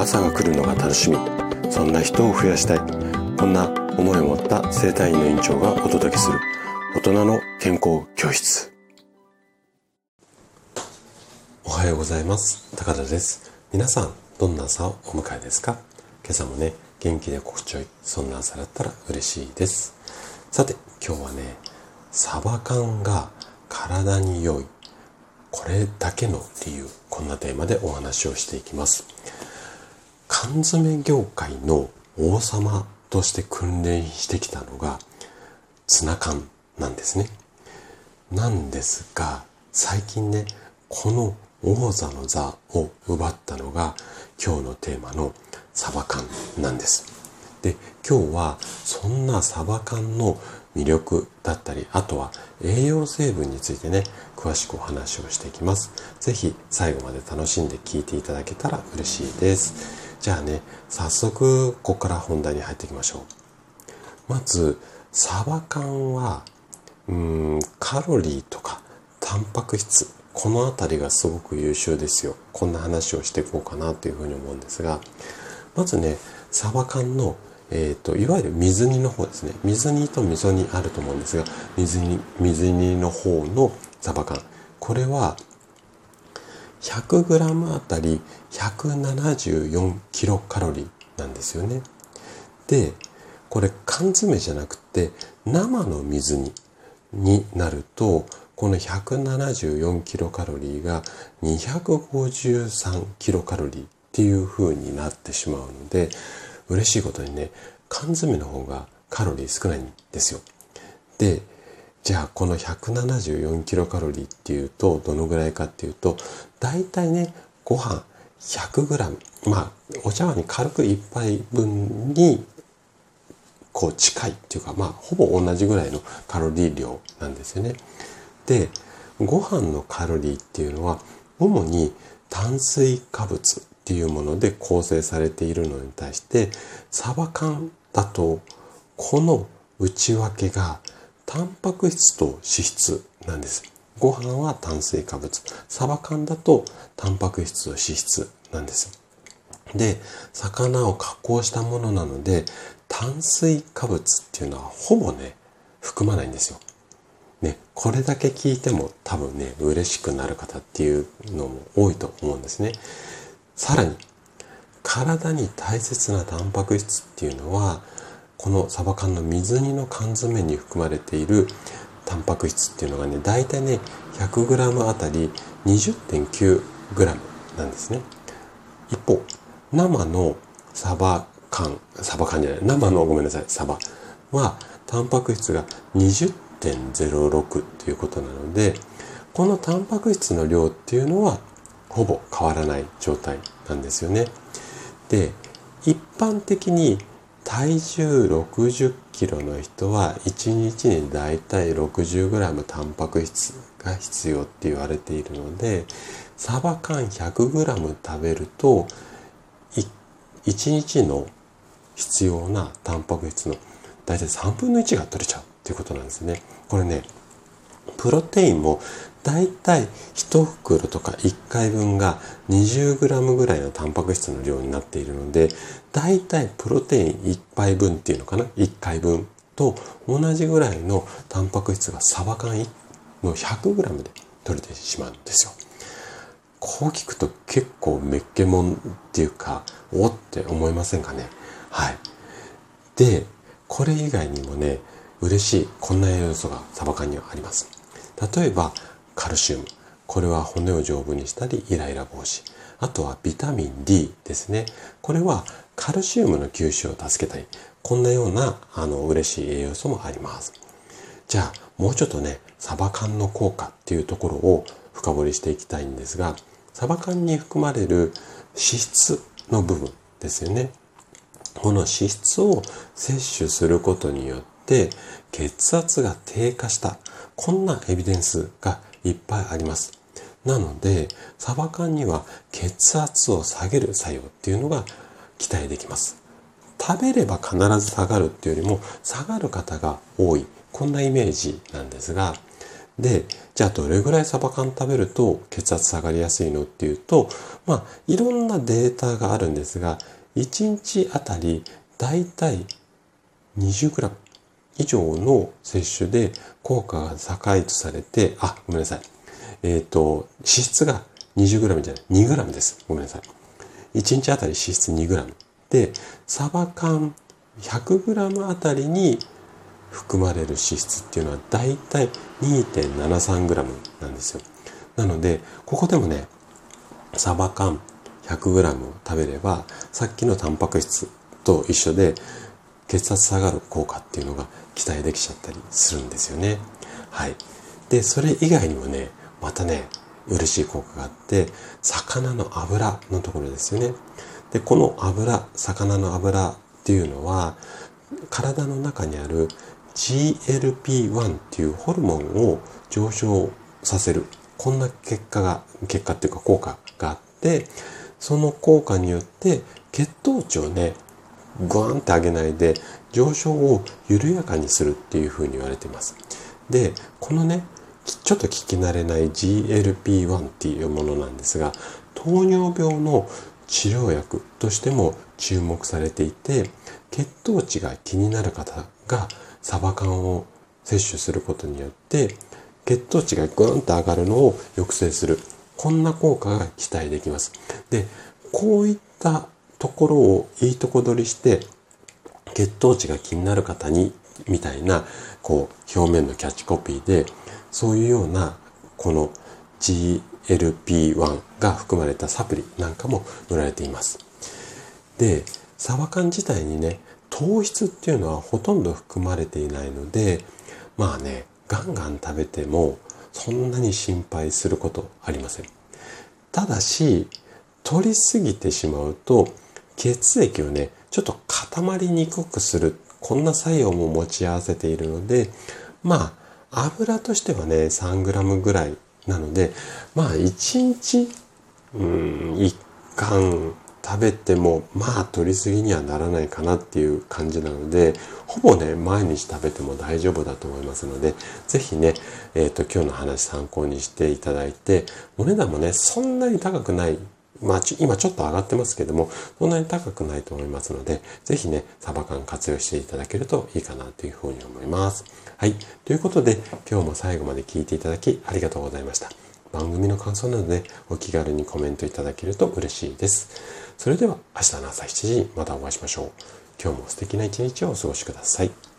朝が来るのが楽しみ。そんな人を増やしたい。こんな思いを持った生体院の院長がお届けする。大人の健康教室。おはようございます。高田です。皆さんどんな朝をお迎えですか？今朝もね元気で心地よい。そんな朝だったら嬉しいです。さて今日はねサバ缶が体に良い。これだけの理由こんなテーマでお話をしていきます。缶詰業界の王様として訓練してきたのがツナ缶なんですね。なんですが最近ねこの王座の座を奪ったのが今日のテーマのサバ缶なんです。で今日はそんなサバ缶の魅力だったりあとは栄養成分についてね詳しくお話をしていきます。是非最後まで楽しんで聞いていただけたら嬉しいです。じゃあね早速ここから本題に入っていきましょう。まずサバ缶はうんカロリーとかタンパク質この辺りがすごく優秀ですよ。こんな話をしていこうかなというふうに思うんですがまずねサバ缶のえーと、いわゆる水煮の方ですね。水煮と味噌煮あると思うんですが水煮水煮の方のサバ缶。これは 100g あたり174キロカロリーなんですよね。でこれ缶詰じゃなくて生の水煮になるとこの174キロカロリーが253キロカロリーっていう風になってしまうので嬉しいことにね、缶詰の方がカロリー少ないんですよ。で、じゃあこの174キロカロリーっていうとどのぐらいかっていうと、大体ね、ご飯100グラム、まあお茶碗に軽く1杯分にこう近いっていうか、まあほぼ同じぐらいのカロリー量なんですよね。で、ご飯のカロリーっていうのは主に炭水化物っていうもので構成されているのに対してサバ缶だとこの内訳がタンパク質と脂質なんです。ご飯は炭水化物。サバ缶だとタンパク質と脂質なんです。で、魚を加工したものなので炭水化物っていうのはほぼね、含まないんですよ。ね、これだけ聞いても多分ね、嬉しくなる方っていうのも多いと思うんですね。さらに体に大切なタンパク質っていうのはこのサバ缶の水煮の缶詰に含まれているタンパク質っていうのがね大体ね 100g あたり 20.9g なんですね。一方生のサバ缶サバ缶じゃない生のごめんなさいサバはタンパク質が20.06ということなのでこのタンパク質の量っていうのはほぼ変わらない状態なんですよね。で一般的に体重60キロの人は1日にだいたい 60g タンパク質が必要って言われているのでサバ缶 100g 食べると1日の必要なタンパク質の大体3分の1が取れちゃうっていうことなんですね。これねプロテインもだいたい1袋とか1回分が 20g ぐらいのタンパク質の量になっているのでだいたいプロテイン1杯分っていうのかな？1回分と同じぐらいのタンパク質がサバ缶の 100g で取れてしまうんですよ。こう聞くと結構めっけもんっていうかおって思いませんかね？はい。でこれ以外にもね嬉しいこんな栄養素がサバ缶にはあります。例えばカルシウム。これは骨を丈夫にしたりイライラ防止。あとはビタミン D ですね。これはカルシウムの吸収を助けたり、こんなようなあの嬉しい栄養素もあります。じゃあもうちょっとね、サバ缶の効果っていうところを深掘りしていきたいんですが、サバ缶に含まれる脂質の部分ですよね。この脂質を摂取することによって血圧が低下した。こんなエビデンスがいっぱいあります。なので、サバ缶には血圧を下げる作用っていうのが期待できます。食べれば必ず下がるっていうよりも下がる方が多い。こんなイメージなんですが、で、じゃあどれぐらいサバ缶食べると血圧下がりやすいのっていうと、まあ、いろんなデータがあるんですが、1日あたりだいたい 20g 以上の摂取で効果が高いとされて、あ、ごめんなさい。えっ、ー、と、脂質が 20g じゃない、2g です。ごめんなさい。1日あたり脂質 2g。で、サバ缶 100g あたりに含まれる脂質っていうのはだいたい 2.73g なんですよ。なので、ここでもね、サバ缶 100g を食べれば、さっきのタンパク質と一緒で血圧下がる効果っていうのが期待できちゃったりするんですよね。はい。で、それ以外にもね、またね、嬉しい効果があって、魚の油のところですよね。で、この油、魚の油っていうのは、体の中にある GLP-1 っていうホルモンを上昇させる。こんな結果が、結果っていうか効果があって、その効果によって血糖値をね、グワンって上げないで上昇を緩やかにするっていうふうに言われてます。で、このね、ちょっと聞き慣れない GLP-1 っていうものなんですが、糖尿病の治療薬としても注目されていて、血糖値が気になる方がサバ缶を摂取することによって血糖値がグーンと上がるのを抑制するこんな効果が期待できますでこういったところをいいとこ取りして血糖値が気になる方にみたいなこう表面のキャッチコピーでそういうようなこの GLP-1 が含まれたサプリなんかも売られています。でサバ缶自体にね糖質っていうのはほとんど含まれていないのでまあねガンガン食べてもそんなに心配することありません。ただし取りすぎてしまうと血液をねちょっと固まりにくくするこんな作用も持ち合わせているのでまあ油としてはね 3g ぐらいなのでまあ1日うん1貫食べてもまあ取りすぎにはならないかなっていう感じなのでほぼね毎日食べても大丈夫だと思いますので是非ね、えーと、今日の話参考にしていただいてお値段もねそんなに高くないまあ、今ちょっと上がってますけども、そんなに高くないと思いますので、ぜひね、サバ缶活用していただけるといいかなというふうに思います。はい。ということで、今日も最後まで聞いていただきありがとうございました。番組の感想などでお気軽にコメントいただけると嬉しいです。それでは明日の朝7時にまたお会いしましょう。今日も素敵な一日をお過ごしください。